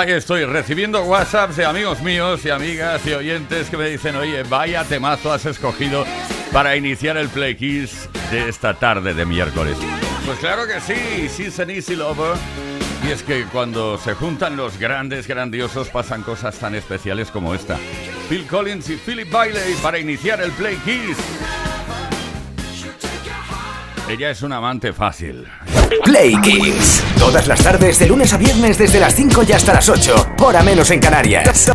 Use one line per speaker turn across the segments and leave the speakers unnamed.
Aquí estoy recibiendo WhatsApps de amigos míos y amigas y oyentes que me dicen, oye, vaya temazo has escogido para iniciar el Play Kiss de esta tarde de miércoles. Pues claro que sí, She's an Easy Lover. Y es que cuando se juntan los grandes, grandiosos, pasan cosas tan especiales como esta. Phil Collins y Philip Bailey para iniciar el Play Kiss. Ella es un amante fácil.
Play Kings. Todas las tardes, de lunes a viernes, desde las 5 y hasta las 8. Hora menos en Canarias.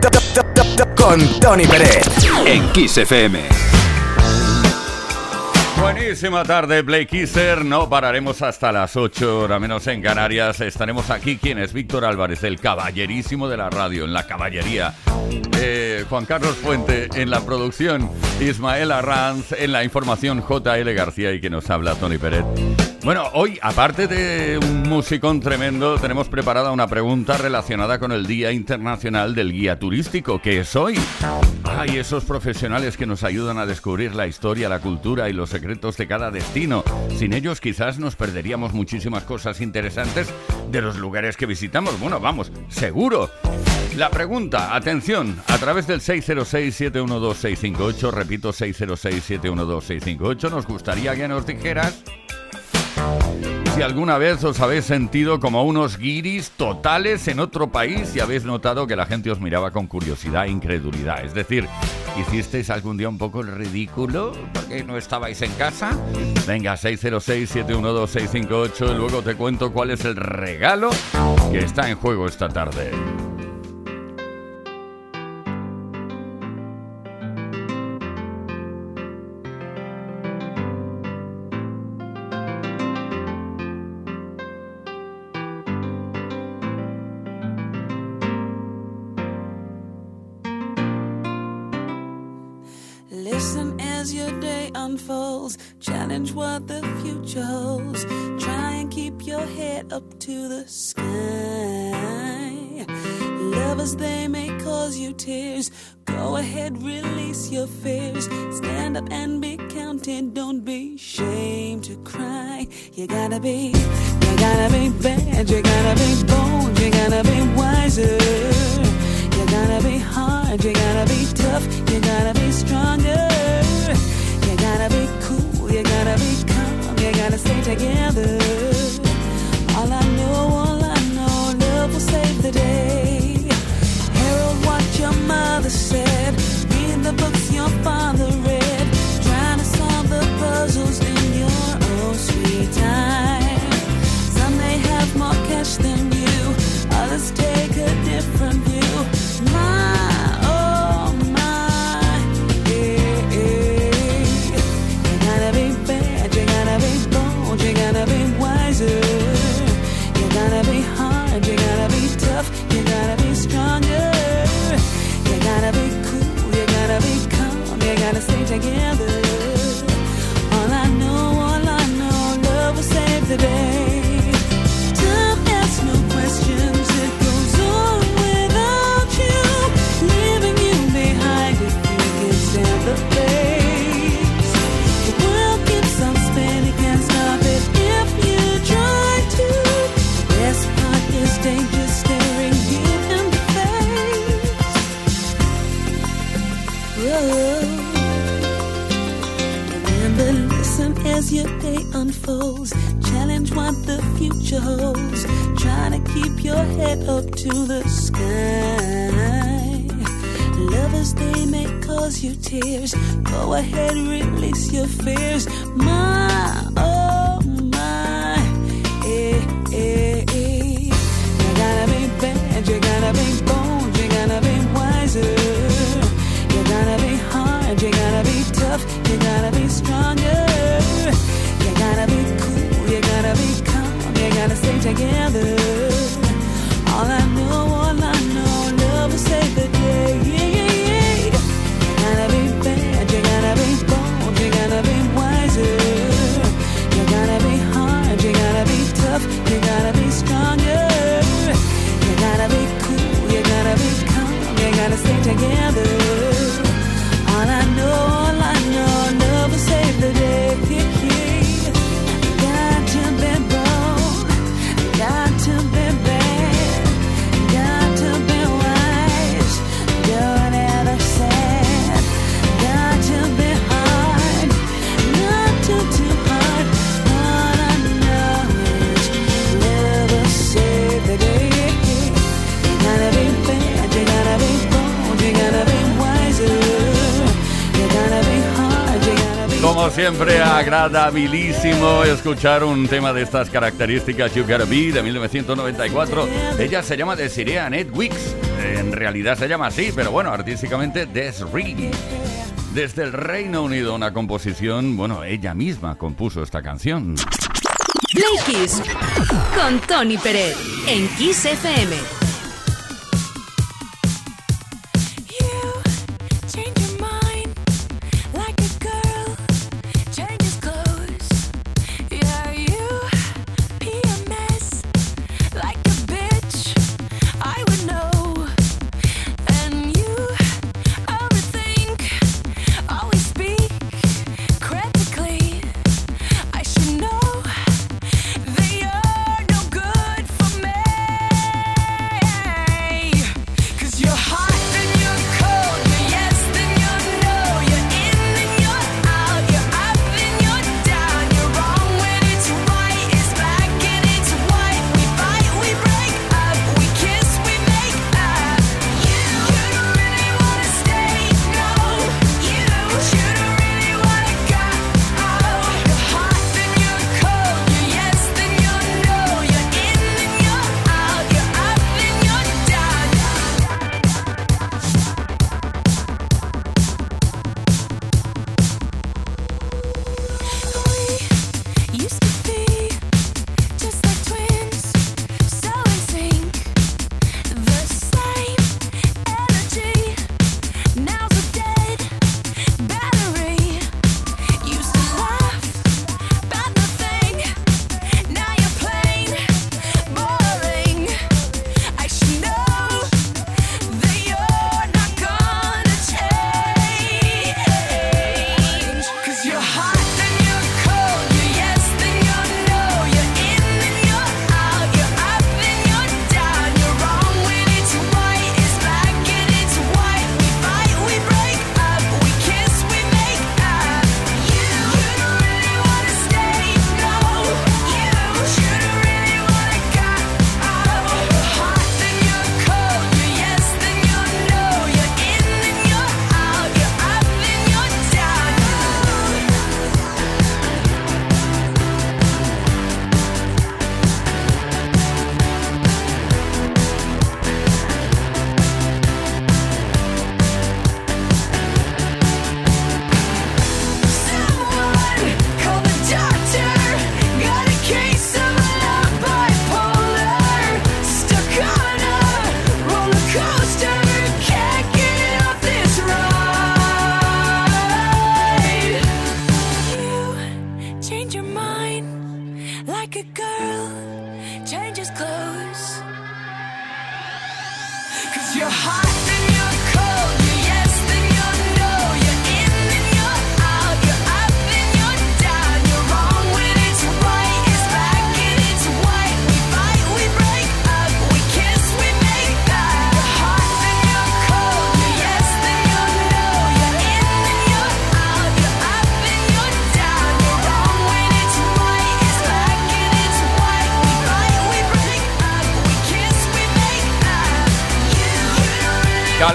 Con Tony Pérez. En Kiss FM.
Buenísima tarde, Blake Kisser. No pararemos hasta las 8, hora menos en Canarias. Estaremos aquí. ¿Quién es? Víctor Álvarez, el caballerísimo de la radio, en la caballería. Eh, Juan Carlos Fuente en la producción. Ismael Arranz en la información. JL García y que nos habla Tony Pérez. Bueno, hoy, aparte de un musicón tremendo, tenemos preparada una pregunta relacionada con el Día Internacional del Guía Turístico, que es hoy. Hay esos profesionales que nos ayudan a descubrir la historia, la cultura y los secretos de cada destino. Sin ellos quizás nos perderíamos muchísimas cosas interesantes de los lugares que visitamos. Bueno, vamos, seguro. La pregunta, atención, a través del 606-712-658, repito 606-712-658, nos gustaría que nos dijeras si alguna vez os habéis sentido como unos guiris totales en otro país y habéis notado que la gente os miraba con curiosidad e incredulidad. Es decir, ¿hicisteis algún día un poco el ridículo porque no estabais en casa? Venga, 606-712-658 y luego te cuento cuál es el regalo que está en juego esta tarde.
To the sky. Lovers, they may cause you tears. Go ahead, release your fears. Stand up and be counted. Don't be ashamed to cry. You gotta be, you gotta be bad. You gotta be bold. You gotta be wiser. To the sky. Lovers, they may cause you tears. Go ahead, release your fears. My,
siempre, agradabilísimo escuchar un tema de estas características, You Gotta Be, de 1994. Ella se llama Desiree Annette Wicks. En realidad se llama así, pero bueno, artísticamente Desiree. Desde el Reino Unido, una composición, bueno, ella misma compuso esta canción.
Play Kiss con Tony Pérez en Kiss FM.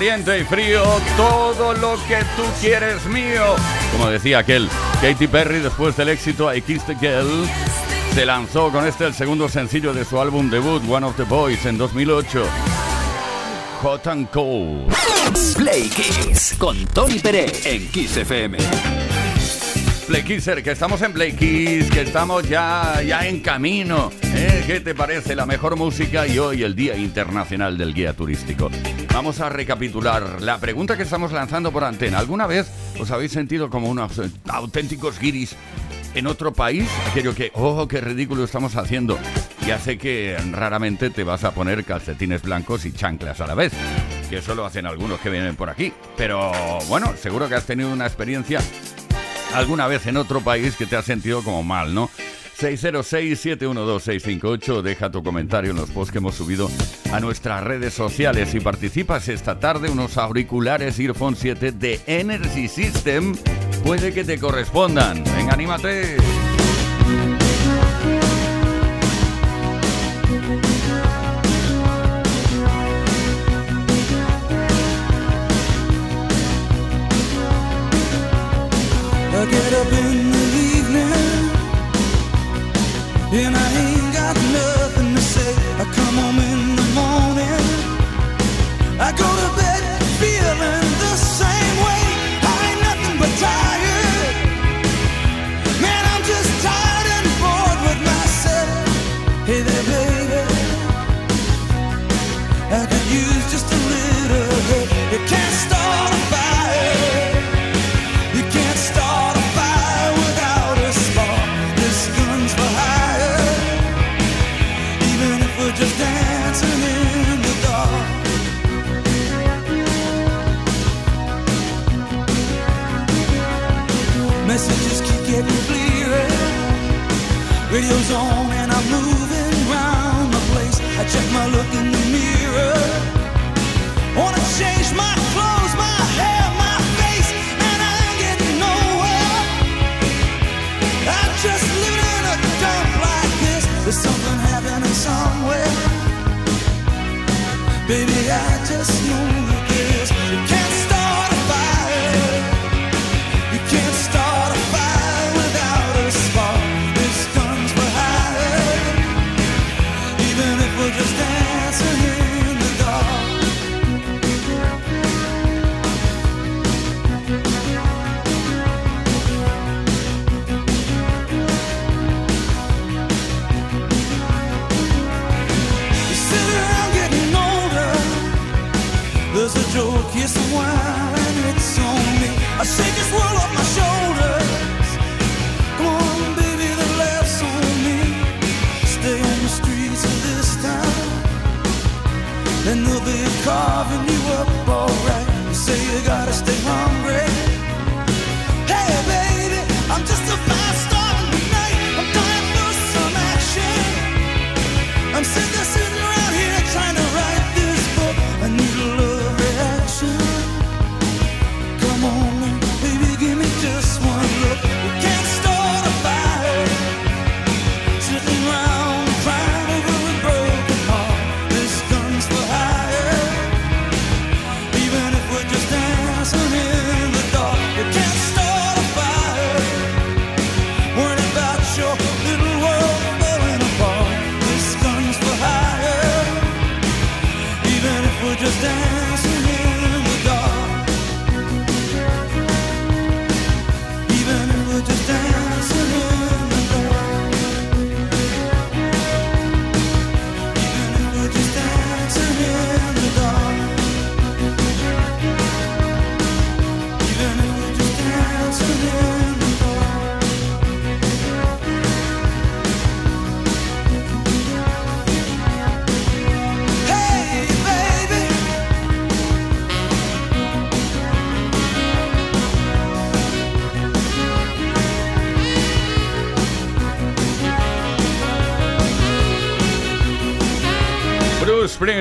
Caliente y frío, todo lo que tú quieres mío. Como decía aquel, Katy Perry después del éxito I Kissed a Girl se lanzó con este el segundo sencillo de su álbum debut One of the Boys en 2008. Hot and Cold.
Play Kiss con Tony Pérez en Kiss FM.
Play Kisser, que estamos en Play Kiss, que estamos ya, ya en camino. ¿Eh? ¿Qué te parece la mejor música y hoy el Día Internacional del Guía Turístico? Vamos a recapitular la pregunta que estamos lanzando por antena. ¿Alguna vez os habéis sentido como unos auténticos guiris en otro país? Aquello que, oh, qué ridículo estamos haciendo. Ya sé que raramente te vas a poner calcetines blancos y chanclas a la vez. Que eso lo hacen algunos que vienen por aquí. Pero bueno, seguro que has tenido una experiencia alguna vez en otro país que te has sentido como mal, ¿no? 606-712-658. Deja tu comentario en los posts que hemos subido a nuestras redes sociales. y participas esta tarde, unos auriculares Earphone 7 de Energy System puede que te correspondan. Venga, anímate.
and I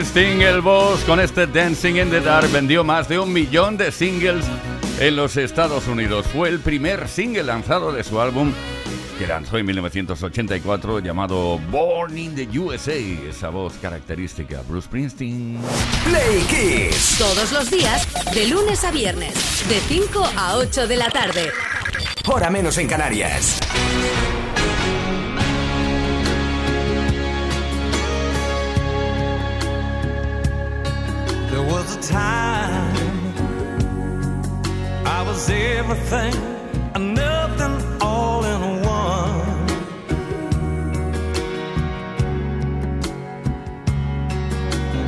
Sting el Boss con este Dancing in the Dark vendió más de un millón de singles en los Estados Unidos. Fue el primer single lanzado de su álbum que lanzó en 1984 llamado Born in the USA. Esa voz característica, Bruce Springsteen.
Play Kiss.
Todos los días, de lunes a viernes, de 5 a 8 de la tarde.
Hora menos en Canarias.
time I was everything and nothing all in one.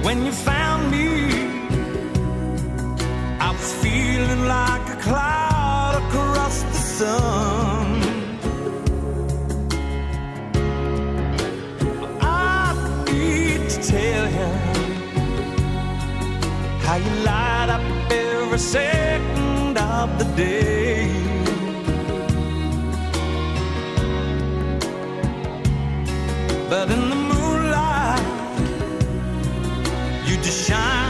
When you found me, I was feeling like a cloud across the sun. I need to tell how you light up every second of the day. But in the moonlight, you just shine.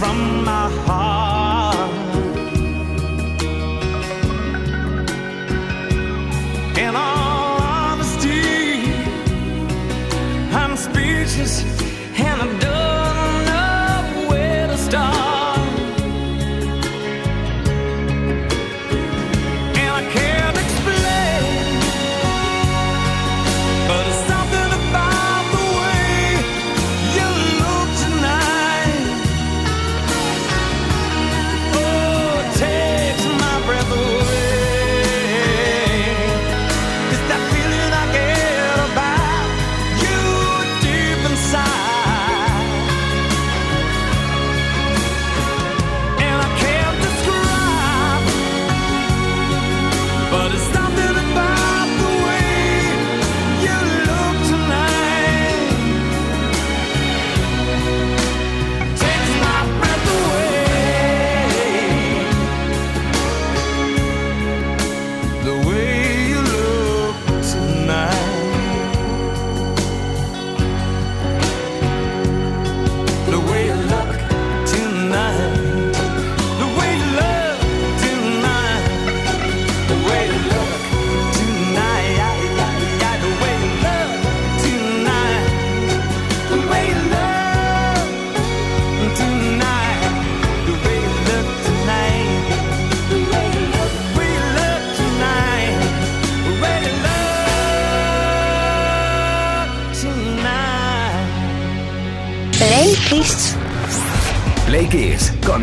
From my heart.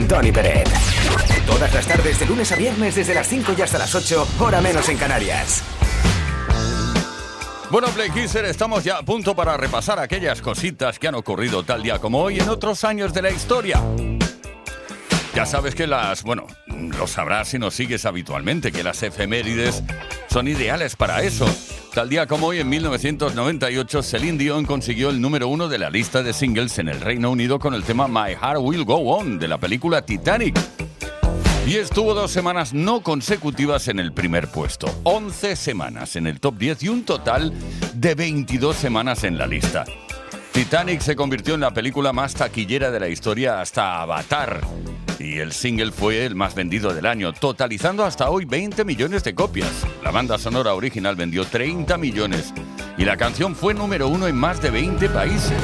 Tony Peret. Todas las tardes de lunes a viernes desde las 5 y hasta las 8, hora menos en Canarias.
Bueno, Play estamos ya a punto para repasar aquellas cositas que han ocurrido tal día como hoy en otros años de la historia. Ya sabes que las, bueno, lo sabrás si nos sigues habitualmente, que las efemérides son ideales para eso. Tal día como hoy, en 1998, Celine Dion consiguió el número uno de la lista de singles en el Reino Unido con el tema My Heart Will Go On de la película Titanic. Y estuvo dos semanas no consecutivas en el primer puesto, 11 semanas en el top 10 y un total de 22 semanas en la lista. Titanic se convirtió en la película más taquillera de la historia hasta Avatar. Y el single fue el más vendido del año, totalizando hasta hoy 20 millones de copias. La banda sonora original vendió 30 millones y la canción fue número uno en más de 20 países.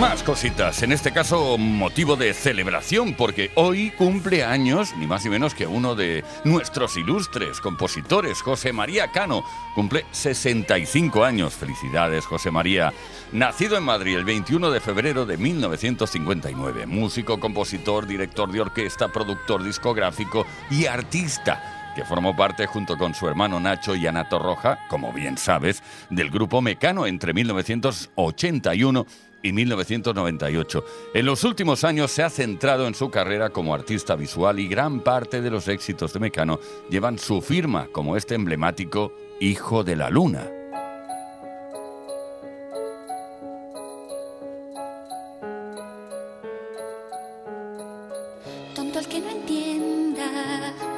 Más cositas, en este caso motivo de celebración, porque hoy cumple años, ni más ni menos que uno de nuestros ilustres compositores, José María Cano. Cumple 65 años. Felicidades, José María. Nacido en Madrid el 21 de febrero de 1959. Músico, compositor, director de orquesta, productor discográfico y artista que formó parte junto con su hermano Nacho y Ana Torroja, como bien sabes, del grupo Mecano entre 1981 y 1998. En los últimos años se ha centrado en su carrera como artista visual y gran parte de los éxitos de Mecano llevan su firma, como este emblemático Hijo de la Luna.
Tonto el que no entienda.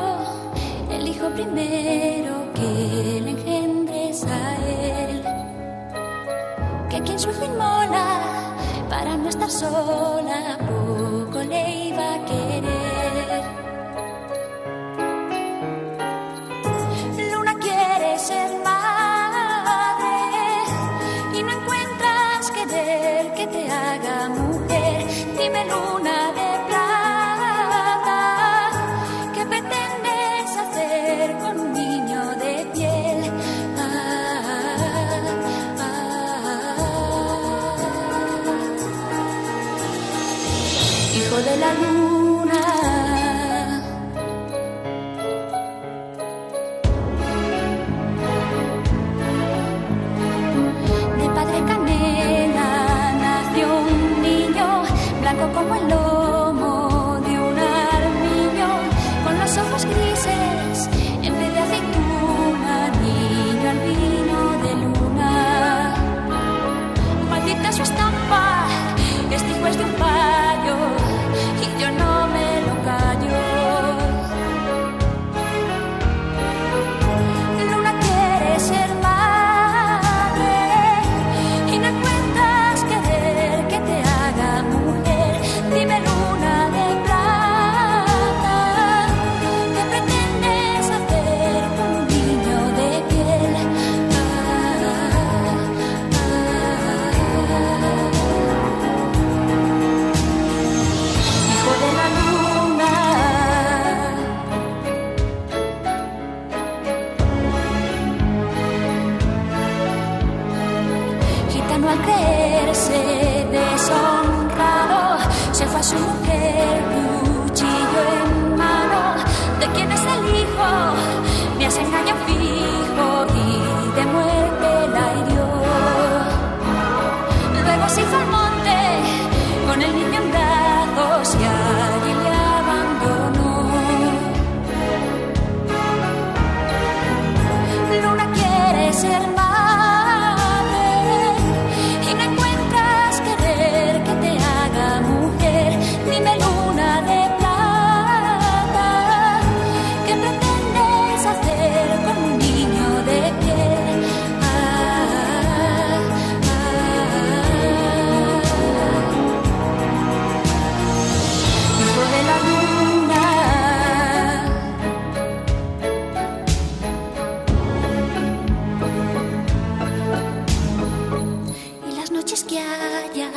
que haya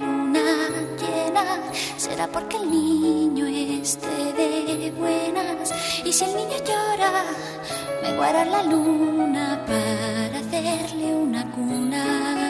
luna llena, será porque el niño esté de buenas. Y si el niño llora, me guarda la luna para hacerle una cuna.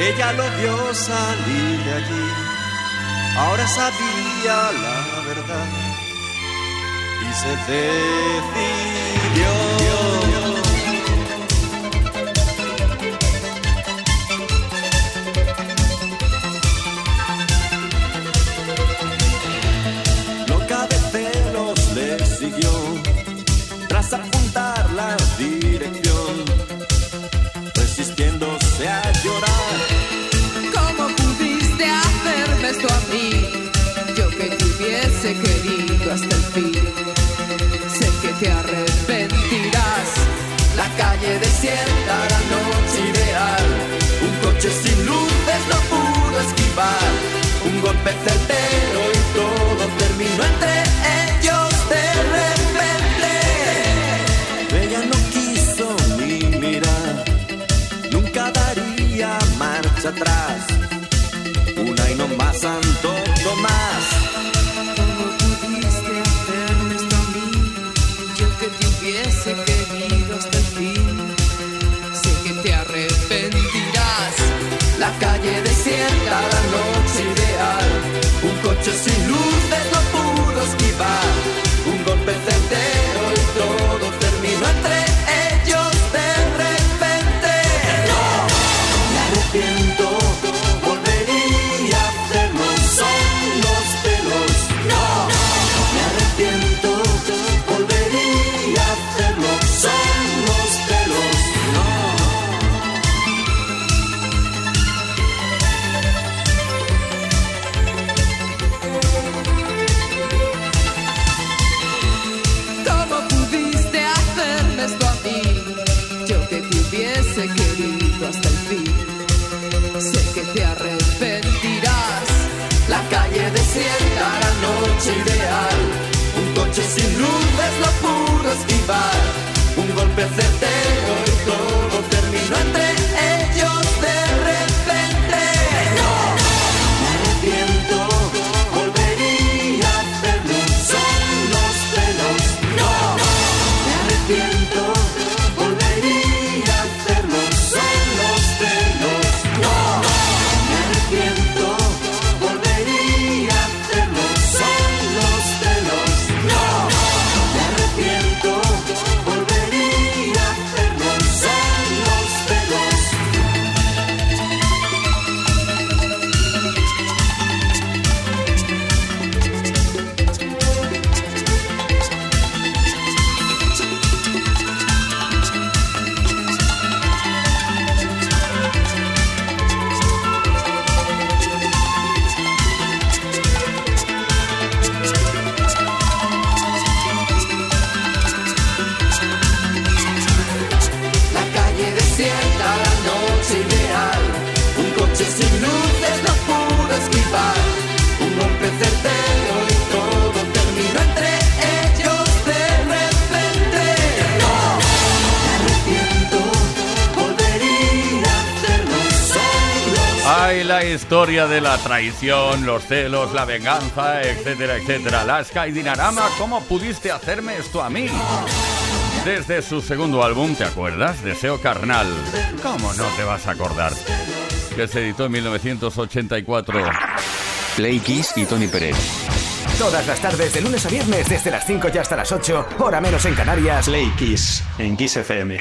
Ella lo vio salir de allí, ahora sabía la verdad y se decidió.
Golpe certero y todo terminó entre ellos de repente.
Ella no quiso ni mirar, nunca daría marcha atrás. Un coche
historia de la traición, los celos, la venganza, etcétera, etcétera. La Sky Dinarama, ¿cómo pudiste hacerme esto a mí? Desde su segundo álbum, ¿te acuerdas? Deseo Carnal. ¿Cómo no te vas a acordar? Que se editó en 1984.
Play Kiss y Tony Pérez. Todas las tardes, de lunes a viernes, desde las 5 y hasta las 8, hora menos en Canarias.
Play Kiss en Kiss FM.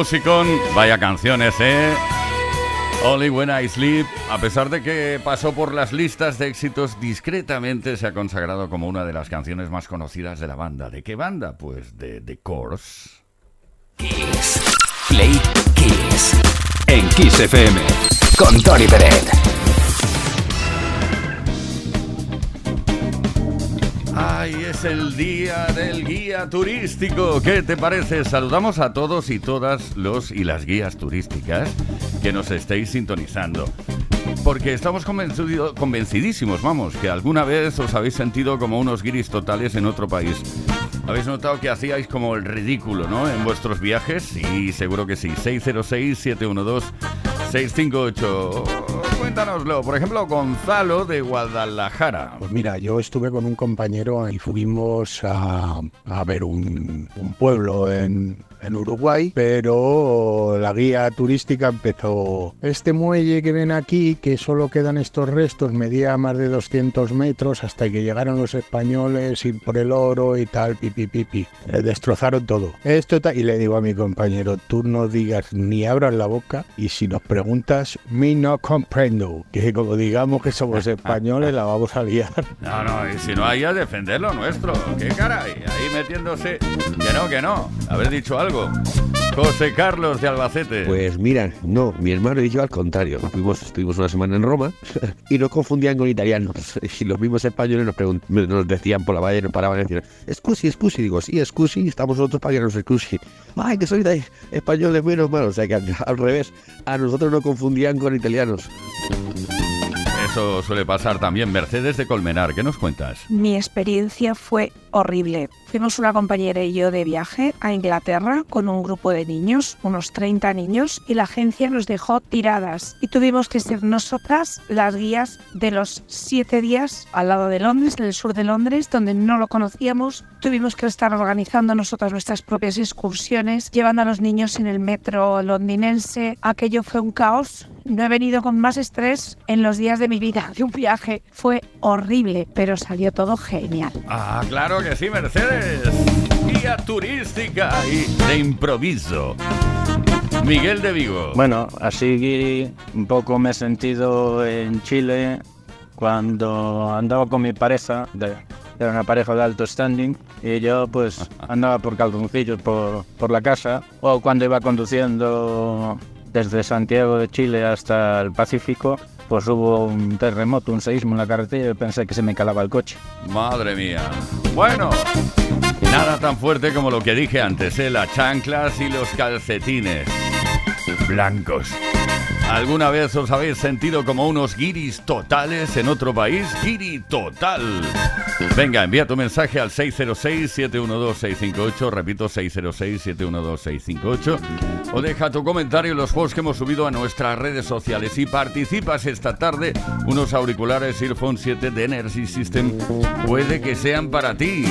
Musicón, vaya canciones, ¿eh? Only When I Sleep, a pesar de que pasó por las listas de éxitos, discretamente se ha consagrado como una de las canciones más conocidas de la banda. ¿De qué banda? Pues de The Course.
Kiss. Play Kiss. En Kiss FM. Con Tony Peret.
Ay, es el día del guía turístico. ¿Qué te parece? Saludamos a todos y todas los y las guías turísticas que nos estéis sintonizando. Porque estamos convencido- convencidísimos, vamos, que alguna vez os habéis sentido como unos guiris totales en otro país. ¿Habéis notado que hacíais como el ridículo, ¿no? En vuestros viajes. Y seguro que sí. 606-712-658. Cuéntanoslo. Por ejemplo, Gonzalo de Guadalajara.
Pues mira, yo estuve con un compañero y fuimos a, a ver un, un pueblo en, en Uruguay, pero la guía turística empezó, este muelle que ven aquí, que solo quedan estos restos, medía más de 200 metros hasta que llegaron los españoles, ir por el oro y tal, pipi, pipi. Eh, destrozaron todo. Esto y le digo a mi compañero, tú no digas ni abras la boca y si nos preguntas, me no comprendo, que como digamos que somos españoles la vamos a liar.
No, no, y si no hay a defender lo nuestro. ¿Qué caray? Ahí metiéndose. Que no, que no. Haber dicho algo. José Carlos de Albacete.
Pues mira, no, mi hermano y yo al contrario. Fuimos, estuvimos una semana en Roma y nos confundían con italianos. Y los mismos españoles nos, nos decían por la valle, nos paraban y decían, excusi, excusi. Digo, sí, excusi, estamos nosotros para que nos excusi. Ay, que soy de españoles menos malos. O sea que al, al revés, a nosotros nos confundían con italianos.
Eso suele pasar también. Mercedes de Colmenar, ¿qué nos cuentas?
Mi experiencia fue horrible. Fuimos una compañera y yo de viaje a Inglaterra con un grupo de niños, unos 30 niños, y la agencia nos dejó tiradas. Y tuvimos que ser nosotras las guías de los siete días al lado de Londres, en el sur de Londres, donde no lo conocíamos. Tuvimos que estar organizando nosotras nuestras propias excursiones, llevando a los niños en el metro londinense. Aquello fue un caos. No he venido con más estrés en los días de mi vida de un viaje. Fue horrible, pero salió todo genial.
Ah, claro que sí, Mercedes. Guía turística y de improviso. Miguel de Vigo.
Bueno, así un poco me he sentido en Chile cuando andaba con mi pareja de, era una pareja de alto standing, y yo pues andaba por calzoncillos por, por la casa, o cuando iba conduciendo desde Santiago de Chile hasta el Pacífico, pues hubo un terremoto, un seísmo en la carretera y pensé que se me calaba el coche.
Madre mía. Bueno, nada tan fuerte como lo que dije antes, ¿eh? las chanclas y los calcetines blancos. ¿Alguna vez os habéis sentido como unos guiris totales en otro país? Guiri total. Venga, envía tu mensaje al 606-712-658, repito 606-712-658, o deja tu comentario en los posts que hemos subido a nuestras redes sociales y participas esta tarde. Unos auriculares Earphone 7 de Energy System puede que sean para ti.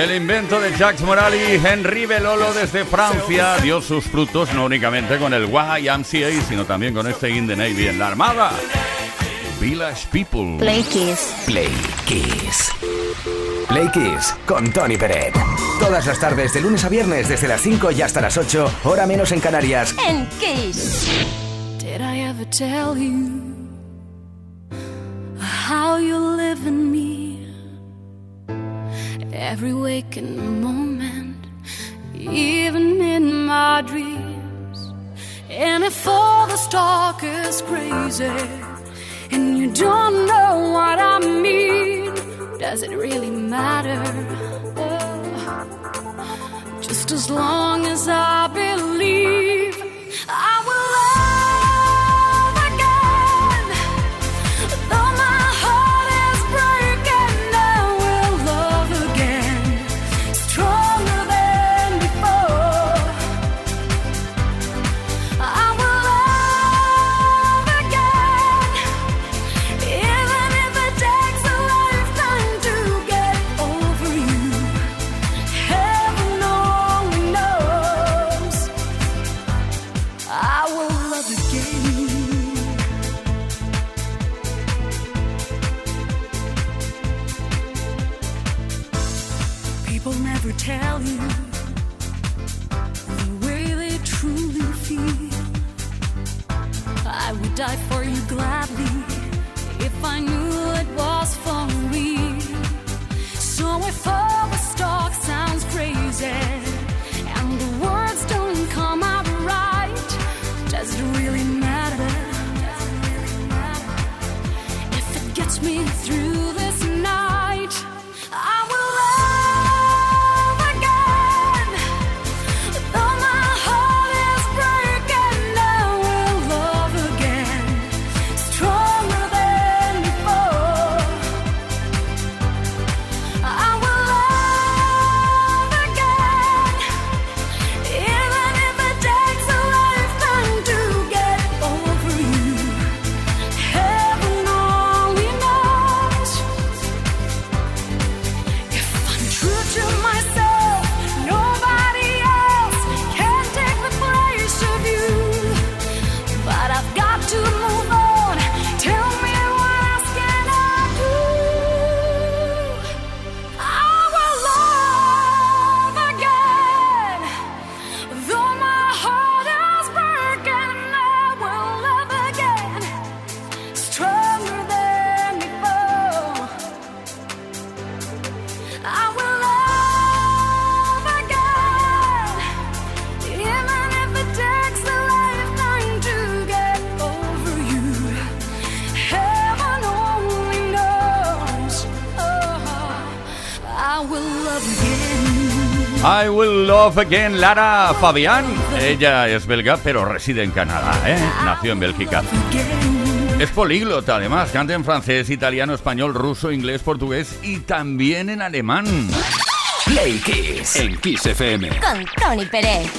El invento de Jacques Morali, Henry Belolo desde Francia, dio sus frutos no únicamente con el YMCA, sino también con este In the Navy en la Armada. Village People.
Play Kiss. Play Kiss. Play Kiss con Tony Peret. Todas las tardes, de lunes a viernes, desde las 5 y hasta las 8, hora menos en Canarias.
En Kiss.
Did I ever tell you how you live in me? Every waking moment, even in my dreams. And if all the talk is crazy and you don't know what I mean, does it really matter? Just as long as I believe I will Love Again,
Lara Fabián. Ella es belga, pero reside en Canadá, ¿eh? Nació en Bélgica. Es políglota, además. Canta en francés, italiano, español, ruso, inglés, portugués y también en alemán.
Play Kiss, en Kiss FM.
Con Tony Pérez.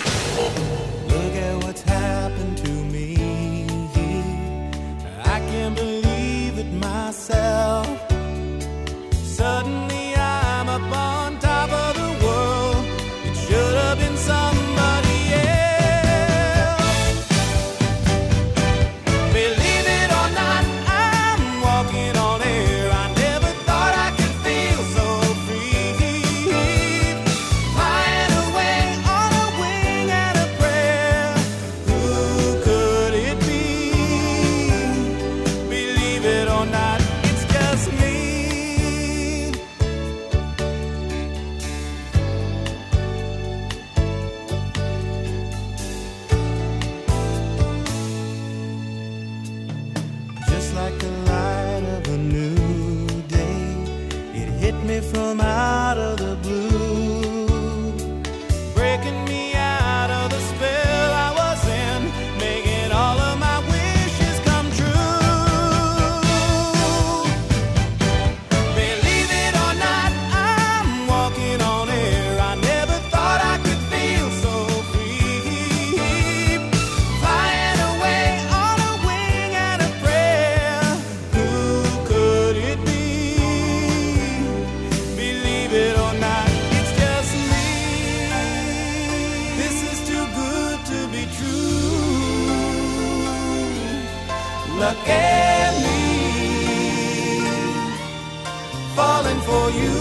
look at me falling for you.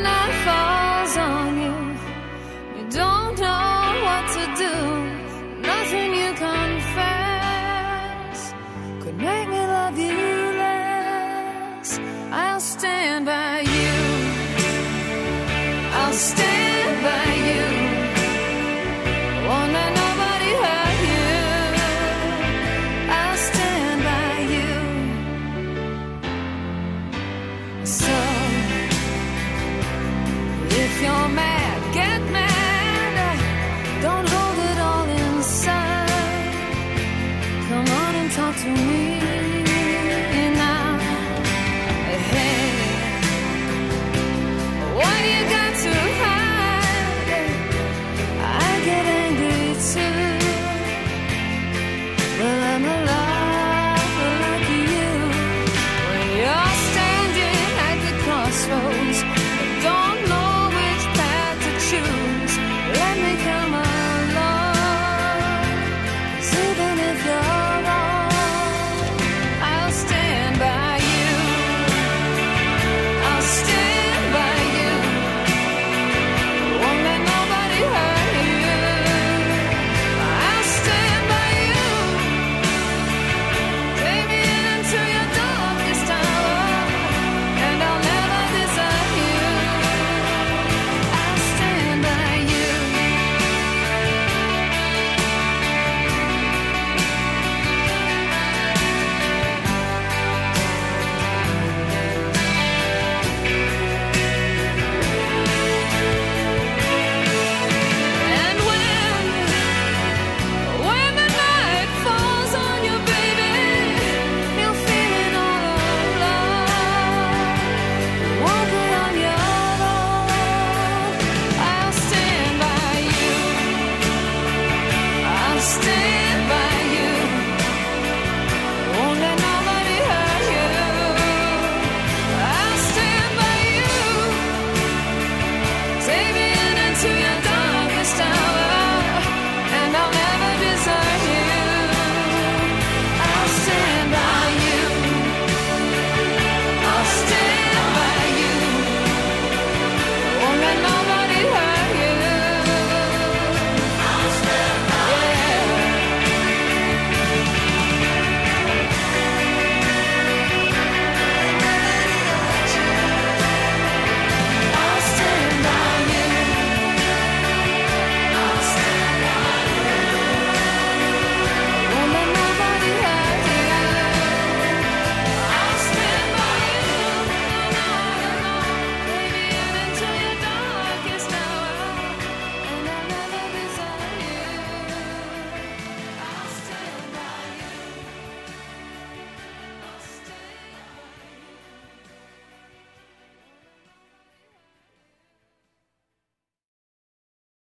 Night falls on you, you don't know what to do.